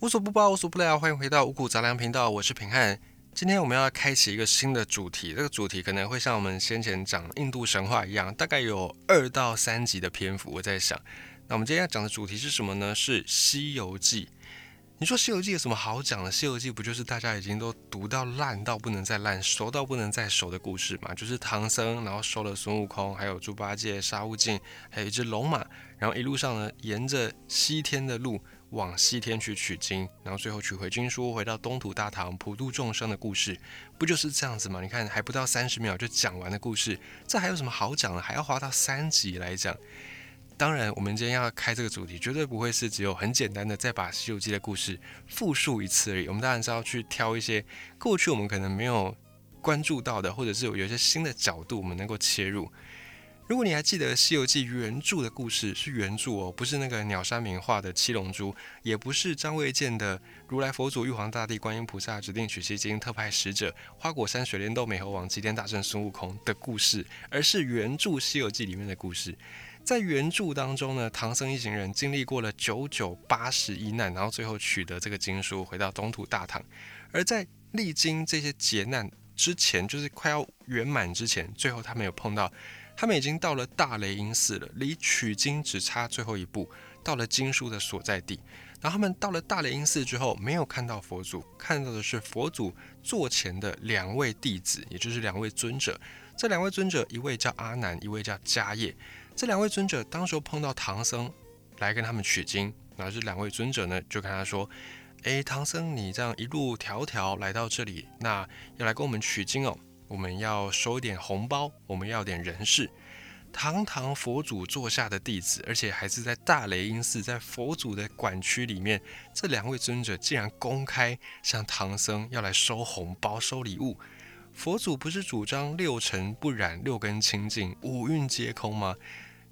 无所不包，无所不聊，欢迎回到五谷杂粮频道，我是平汉。今天我们要开启一个新的主题，这个主题可能会像我们先前讲印度神话一样，大概有二到三集的篇幅。我在想，那我们今天要讲的主题是什么呢？是《西游记》。你说《西游记》有什么好讲的？《西游记》不就是大家已经都读到烂到不能再烂，熟到不能再熟的故事嘛？就是唐僧，然后收了孙悟空，还有猪八戒、沙悟净，还有一只龙马，然后一路上呢，沿着西天的路。往西天去取经，然后最后取回经书，回到东土大唐普度众生的故事，不就是这样子吗？你看，还不到三十秒就讲完的故事，这还有什么好讲的？还要花到三集来讲？当然，我们今天要开这个主题，绝对不会是只有很简单的再把《西游记》的故事复述一次而已。我们当然是要去挑一些过去我们可能没有关注到的，或者是有一些新的角度，我们能够切入。如果你还记得《西游记》原著的故事，是原著哦，不是那个鸟山明画的七龙珠，也不是张卫健的如来佛祖、玉皇大帝、观音菩萨指定取西经特派使者、花果山水帘洞美猴王齐天大圣孙悟空的故事，而是原著《西游记》里面的故事。在原著当中呢，唐僧一行人经历过了九九八十一难，然后最后取得这个经书，回到东土大唐。而在历经这些劫难之前，就是快要圆满之前，最后他们有碰到。他们已经到了大雷音寺了，离取经只差最后一步，到了经书的所在地。然后他们到了大雷音寺之后，没有看到佛祖，看到的是佛祖座前的两位弟子，也就是两位尊者。这两位尊者，一位叫阿难，一位叫迦叶。这两位尊者当时候碰到唐僧来跟他们取经，然后这两位尊者呢就跟他说：“诶，唐僧，你这样一路迢迢来到这里，那要来跟我们取经哦。”我们要收一点红包，我们要点人事。堂堂佛祖座下的弟子，而且还是在大雷音寺，在佛祖的管区里面，这两位尊者竟然公开向唐僧要来收红包、收礼物。佛祖不是主张六尘不染、六根清净、五蕴皆空吗？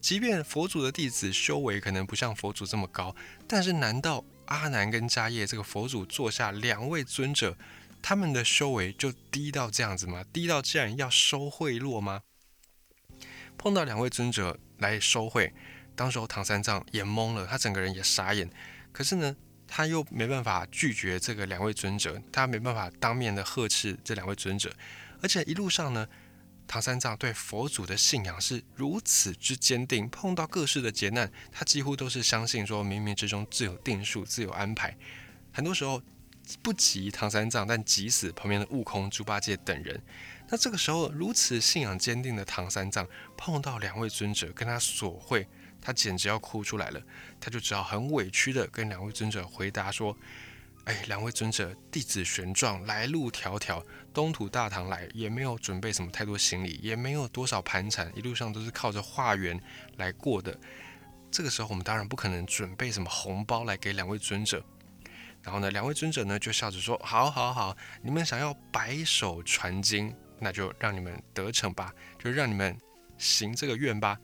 即便佛祖的弟子修为可能不像佛祖这么高，但是难道阿难跟迦叶这个佛祖座下两位尊者？他们的修为就低到这样子吗？低到竟然要收贿赂吗？碰到两位尊者来收贿，当时候唐三藏也懵了，他整个人也傻眼。可是呢，他又没办法拒绝这个两位尊者，他没办法当面的呵斥这两位尊者。而且一路上呢，唐三藏对佛祖的信仰是如此之坚定，碰到各式的劫难，他几乎都是相信说冥冥之中自有定数，自有安排。很多时候。不急唐三藏，但急死旁边的悟空、猪八戒等人。那这个时候，如此信仰坚定的唐三藏碰到两位尊者跟他索贿，他简直要哭出来了。他就只好很委屈的跟两位尊者回答说：“哎，两位尊者，弟子玄奘来路迢迢，东土大唐来，也没有准备什么太多行李，也没有多少盘缠，一路上都是靠着化缘来过的。这个时候，我们当然不可能准备什么红包来给两位尊者。”然后呢，两位尊者呢就笑着说：“好，好，好，你们想要白手传经，那就让你们得逞吧，就让你们行这个愿吧。”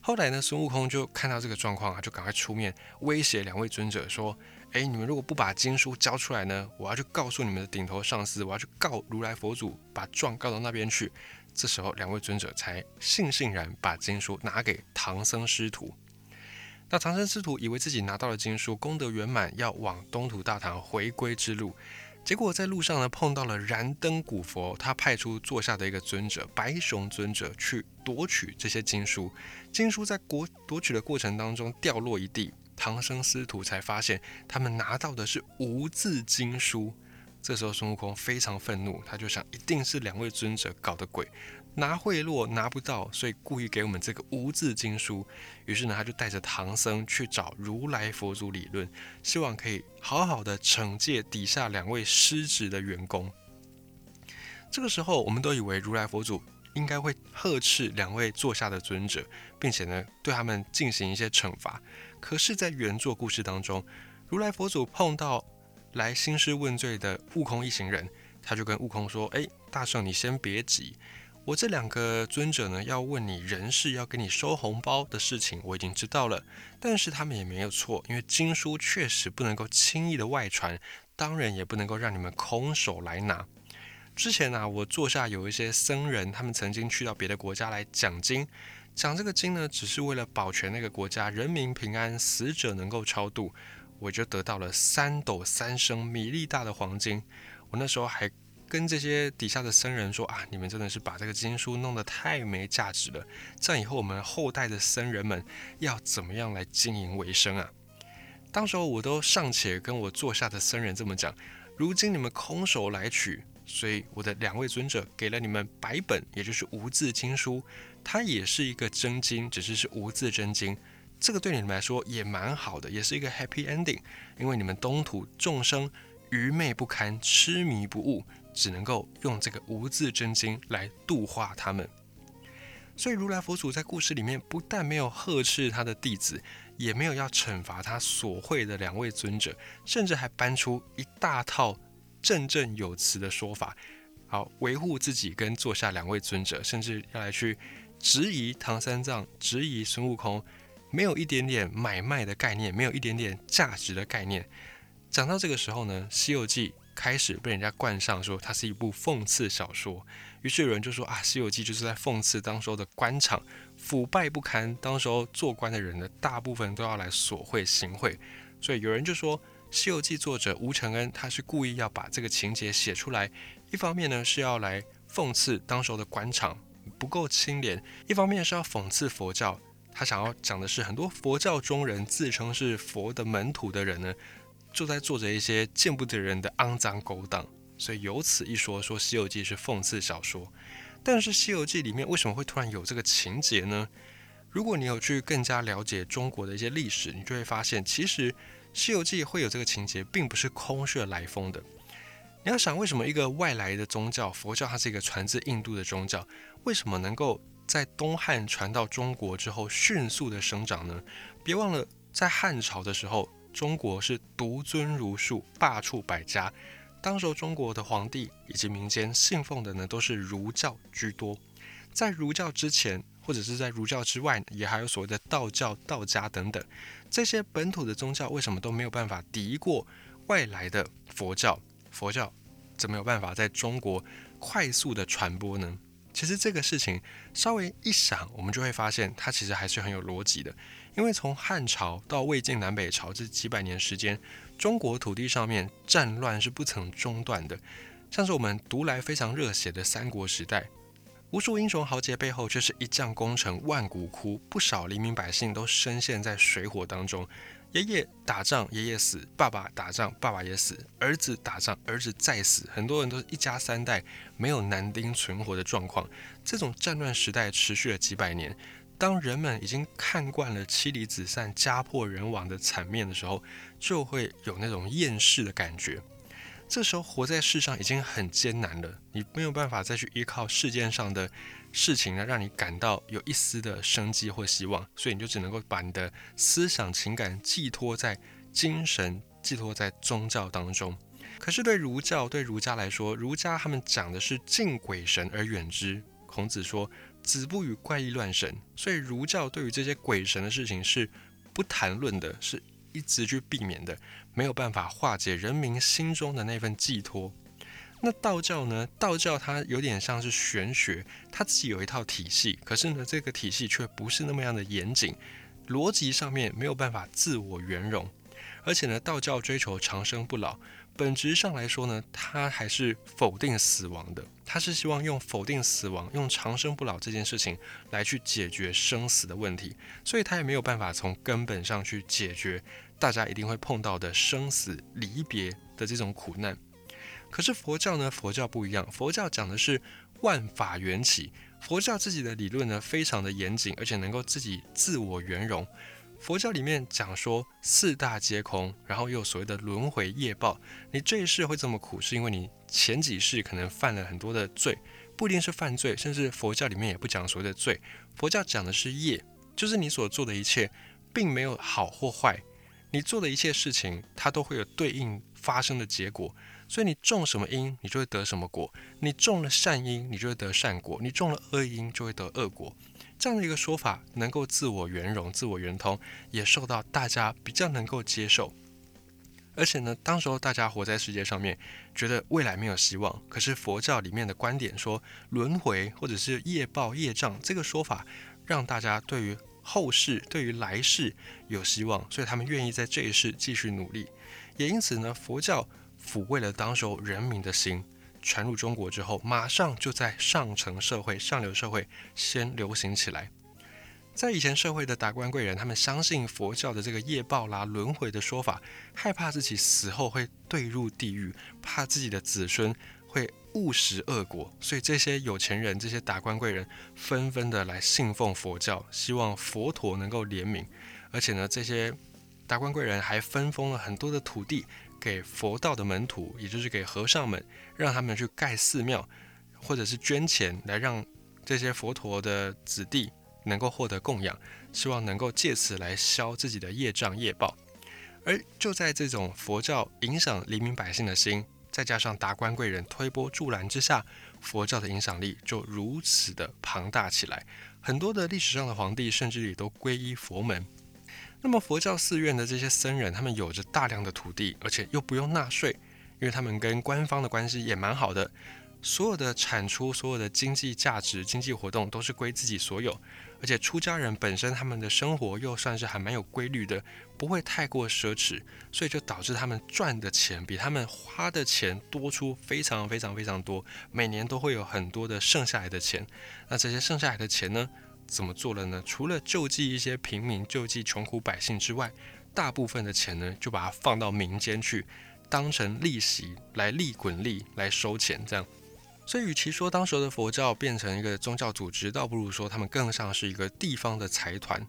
后来呢，孙悟空就看到这个状况啊，就赶快出面威胁两位尊者说：“哎，你们如果不把经书交出来呢，我要去告诉你们的顶头上司，我要去告如来佛祖，把状告到那边去。”这时候，两位尊者才悻悻然把经书拿给唐僧师徒。那唐僧师徒以为自己拿到了经书，功德圆满，要往东土大唐回归之路。结果在路上呢，碰到了燃灯古佛，他派出座下的一个尊者白熊尊者去夺取这些经书。经书在国夺取的过程当中掉落一地，唐僧师徒才发现他们拿到的是无字经书。这时候孙悟空非常愤怒，他就想，一定是两位尊者搞的鬼。拿贿赂拿不到，所以故意给我们这个无字经书。于是呢，他就带着唐僧去找如来佛祖理论，希望可以好好的惩戒底下两位失职的员工。这个时候，我们都以为如来佛祖应该会呵斥两位坐下的尊者，并且呢，对他们进行一些惩罚。可是，在原作故事当中，如来佛祖碰到来兴师问罪的悟空一行人，他就跟悟空说：“哎，大圣，你先别急。”我这两个尊者呢，要问你人事，要给你收红包的事情，我已经知道了。但是他们也没有错，因为经书确实不能够轻易的外传，当然也不能够让你们空手来拿。之前呢，我座下有一些僧人，他们曾经去到别的国家来讲经，讲这个经呢，只是为了保全那个国家人民平安，死者能够超度。我就得到了三斗三升米粒大的黄金。我那时候还跟这些底下的僧人说啊，你们真的是把这个经书弄得太没价值了。这样以后我们后代的僧人们要怎么样来经营为生啊？当时候我都尚且跟我座下的僧人这么讲，如今你们空手来取，所以我的两位尊者给了你们百本，也就是无字经书，它也是一个真经，只是是无字真经。这个对你们来说也蛮好的，也是一个 happy ending，因为你们东土众生愚昧不堪，痴迷不悟。只能够用这个无字真经来度化他们，所以如来佛祖在故事里面不但没有呵斥他的弟子，也没有要惩罚他所会的两位尊者，甚至还搬出一大套振振有词的说法，好维护自己跟座下两位尊者，甚至要来去质疑唐三藏、质疑孙悟空，没有一点点买卖的概念，没有一点点价值的概念。讲到这个时候呢，《西游记》。开始被人家冠上说它是一部讽刺小说，于是有人就说啊，《西游记》就是在讽刺当时候的官场腐败不堪，当时候做官的人呢，大部分都要来索贿行贿，所以有人就说，《西游记》作者吴承恩他是故意要把这个情节写出来，一方面呢是要来讽刺当时候的官场不够清廉，一方面是要讽刺佛教，他想要讲的是很多佛教中人自称是佛的门徒的人呢。就在做着一些见不得人的肮脏勾当，所以有此一说，说《西游记》是讽刺小说。但是《西游记》里面为什么会突然有这个情节呢？如果你有去更加了解中国的一些历史，你就会发现，其实《西游记》会有这个情节，并不是空穴来风的。你要想，为什么一个外来的宗教佛教，它是一个传自印度的宗教，为什么能够在东汉传到中国之后迅速的生长呢？别忘了，在汉朝的时候。中国是独尊儒术，罢黜百家。当时中国的皇帝以及民间信奉的呢，都是儒教居多。在儒教之前，或者是在儒教之外，也还有所谓的道教、道家等等。这些本土的宗教为什么都没有办法敌过外来的佛教？佛教怎么有办法在中国快速的传播呢？其实这个事情稍微一想，我们就会发现它其实还是很有逻辑的。因为从汉朝到魏晋南北朝这几百年时间，中国土地上面战乱是不曾中断的。像是我们读来非常热血的三国时代，无数英雄豪杰背后却是一将功成万骨枯，不少黎民百姓都深陷在水火当中。爷爷打仗，爷爷死；爸爸打仗，爸爸也死；儿子打仗，儿子再死。很多人都是一家三代没有男丁存活的状况。这种战乱时代持续了几百年。当人们已经看惯了妻离子散、家破人亡的场面的时候，就会有那种厌世的感觉。这时候活在世上已经很艰难了，你没有办法再去依靠世界上的事情呢，让你感到有一丝的生机或希望，所以你就只能够把你的思想情感寄托在精神、寄托在宗教当中。可是对儒教、对儒家来说，儒家他们讲的是敬鬼神而远之。孔子说。子不语怪异乱神，所以儒教对于这些鬼神的事情是不谈论的，是一直去避免的，没有办法化解人民心中的那份寄托。那道教呢？道教它有点像是玄学，它自己有一套体系，可是呢，这个体系却不是那么样的严谨，逻辑上面没有办法自我圆融，而且呢，道教追求长生不老。本质上来说呢，他还是否定死亡的。他是希望用否定死亡、用长生不老这件事情来去解决生死的问题，所以他也没有办法从根本上去解决大家一定会碰到的生死离别的这种苦难。可是佛教呢？佛教不一样，佛教讲的是万法缘起，佛教自己的理论呢非常的严谨，而且能够自己自我圆融。佛教里面讲说四大皆空，然后又有所谓的轮回业报。你这一世会这么苦，是因为你前几世可能犯了很多的罪，不一定是犯罪，甚至佛教里面也不讲所谓的罪，佛教讲的是业，就是你所做的一切，并没有好或坏，你做的一切事情，它都会有对应发生的结果。所以你种什么因，你就会得什么果。你种了善因，你就会得善果；你种了恶因，就会得恶果。这样的一个说法能够自我圆融、自我圆通，也受到大家比较能够接受。而且呢，当时候大家活在世界上面，觉得未来没有希望。可是佛教里面的观点说，轮回或者是业报业障这个说法，让大家对于后世、对于来世有希望，所以他们愿意在这一世继续努力。也因此呢，佛教抚慰了当时候人民的心，传入中国之后，马上就在上层社会、上流社会先流行起来。在以前社会的达官贵人，他们相信佛教的这个业报啦、轮回的说法，害怕自己死后会坠入地狱，怕自己的子孙会误食恶果，所以这些有钱人、这些达官贵人纷纷的来信奉佛教，希望佛陀能够怜悯。而且呢，这些达官贵人还分封了很多的土地给佛道的门徒，也就是给和尚们，让他们去盖寺庙，或者是捐钱来让这些佛陀的子弟。能够获得供养，希望能够借此来消自己的业障业报。而就在这种佛教影响黎民百姓的心，再加上达官贵人推波助澜之下，佛教的影响力就如此的庞大起来。很多的历史上的皇帝甚至也都皈依佛门。那么佛教寺院的这些僧人，他们有着大量的土地，而且又不用纳税，因为他们跟官方的关系也蛮好的。所有的产出、所有的经济价值、经济活动都是归自己所有。而且出家人本身他们的生活又算是还蛮有规律的，不会太过奢侈，所以就导致他们赚的钱比他们花的钱多出非常非常非常多，每年都会有很多的剩下来的钱。那这些剩下来的钱呢，怎么做了呢？除了救济一些平民、救济穷苦百姓之外，大部分的钱呢，就把它放到民间去，当成利息来利滚利来收钱，这样。所以，与其说当时的佛教变成一个宗教组织，倒不如说他们更像是一个地方的财团。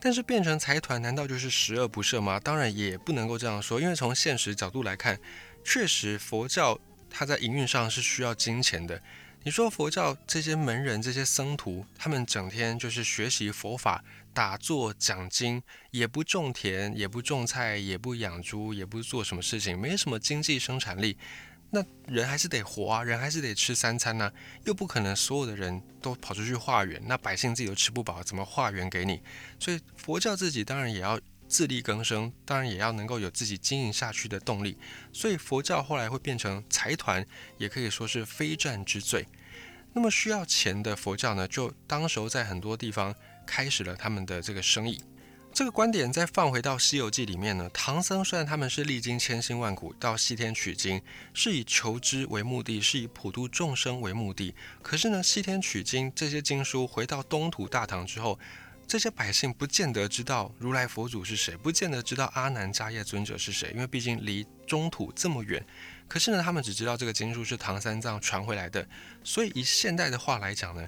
但是，变成财团难道就是十恶不赦吗？当然也不能够这样说，因为从现实角度来看，确实佛教它在营运上是需要金钱的。你说佛教这些门人、这些僧徒，他们整天就是学习佛法、打坐、讲经，也不种田，也不种菜，也不养猪，也不做什么事情，没什么经济生产力。那人还是得活啊，人还是得吃三餐呐，又不可能所有的人都跑出去化缘，那百姓自己都吃不饱，怎么化缘给你？所以佛教自己当然也要自力更生，当然也要能够有自己经营下去的动力。所以佛教后来会变成财团，也可以说是非战之罪。那么需要钱的佛教呢，就当时候在很多地方开始了他们的这个生意。这个观点再放回到《西游记》里面呢，唐僧虽然他们是历经千辛万苦到西天取经，是以求知为目的，是以普度众生为目的。可是呢，西天取经这些经书回到东土大唐之后，这些百姓不见得知道如来佛祖是谁，不见得知道阿难迦叶尊者是谁，因为毕竟离中土这么远。可是呢，他们只知道这个经书是唐三藏传回来的。所以以现代的话来讲呢，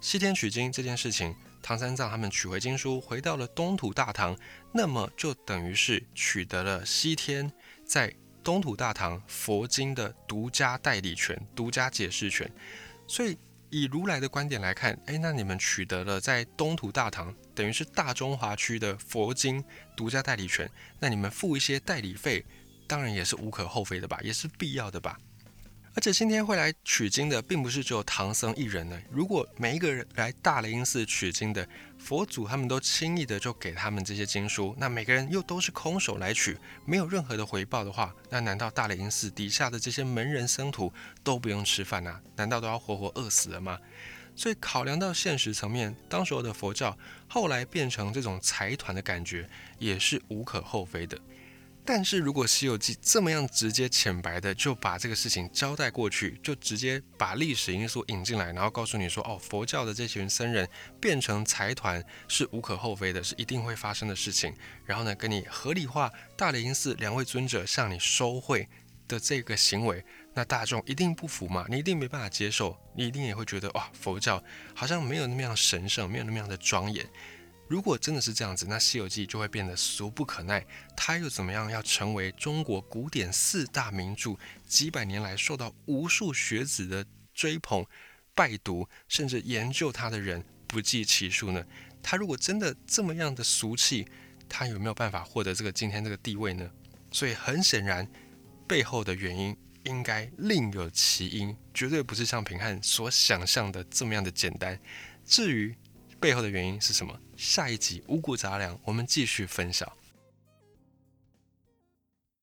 西天取经这件事情。唐三藏他们取回经书，回到了东土大唐，那么就等于是取得了西天在东土大唐佛经的独家代理权、独家解释权。所以以如来的观点来看，哎，那你们取得了在东土大唐，等于是大中华区的佛经独家代理权，那你们付一些代理费，当然也是无可厚非的吧，也是必要的吧。而且今天会来取经的，并不是只有唐僧一人呢。如果每一个人来大雷音寺取经的佛祖，他们都轻易的就给他们这些经书，那每个人又都是空手来取，没有任何的回报的话，那难道大雷音寺底下的这些门人僧徒都不用吃饭啊？难道都要活活饿死了吗？所以考量到现实层面，当时候的佛教后来变成这种财团的感觉，也是无可厚非的。但是如果《西游记》这么样直接浅白的就把这个事情交代过去，就直接把历史因素引进来，然后告诉你说，哦，佛教的这群僧人变成财团是无可厚非的，是一定会发生的事情。然后呢，跟你合理化大雷音寺两位尊者向你收贿的这个行为，那大众一定不服嘛？你一定没办法接受，你一定也会觉得，哇，佛教好像没有那么样神圣，没有那么样的庄严。如果真的是这样子，那《西游记》就会变得俗不可耐。它又怎么样要成为中国古典四大名著，几百年来受到无数学子的追捧、拜读，甚至研究它的人不计其数呢？它如果真的这么样的俗气，它有没有办法获得这个今天这个地位呢？所以很显然，背后的原因应该另有其因，绝对不是像平汉所想象的这么样的简单。至于，背后的原因是什么？下一集五谷杂粮，我们继续分享。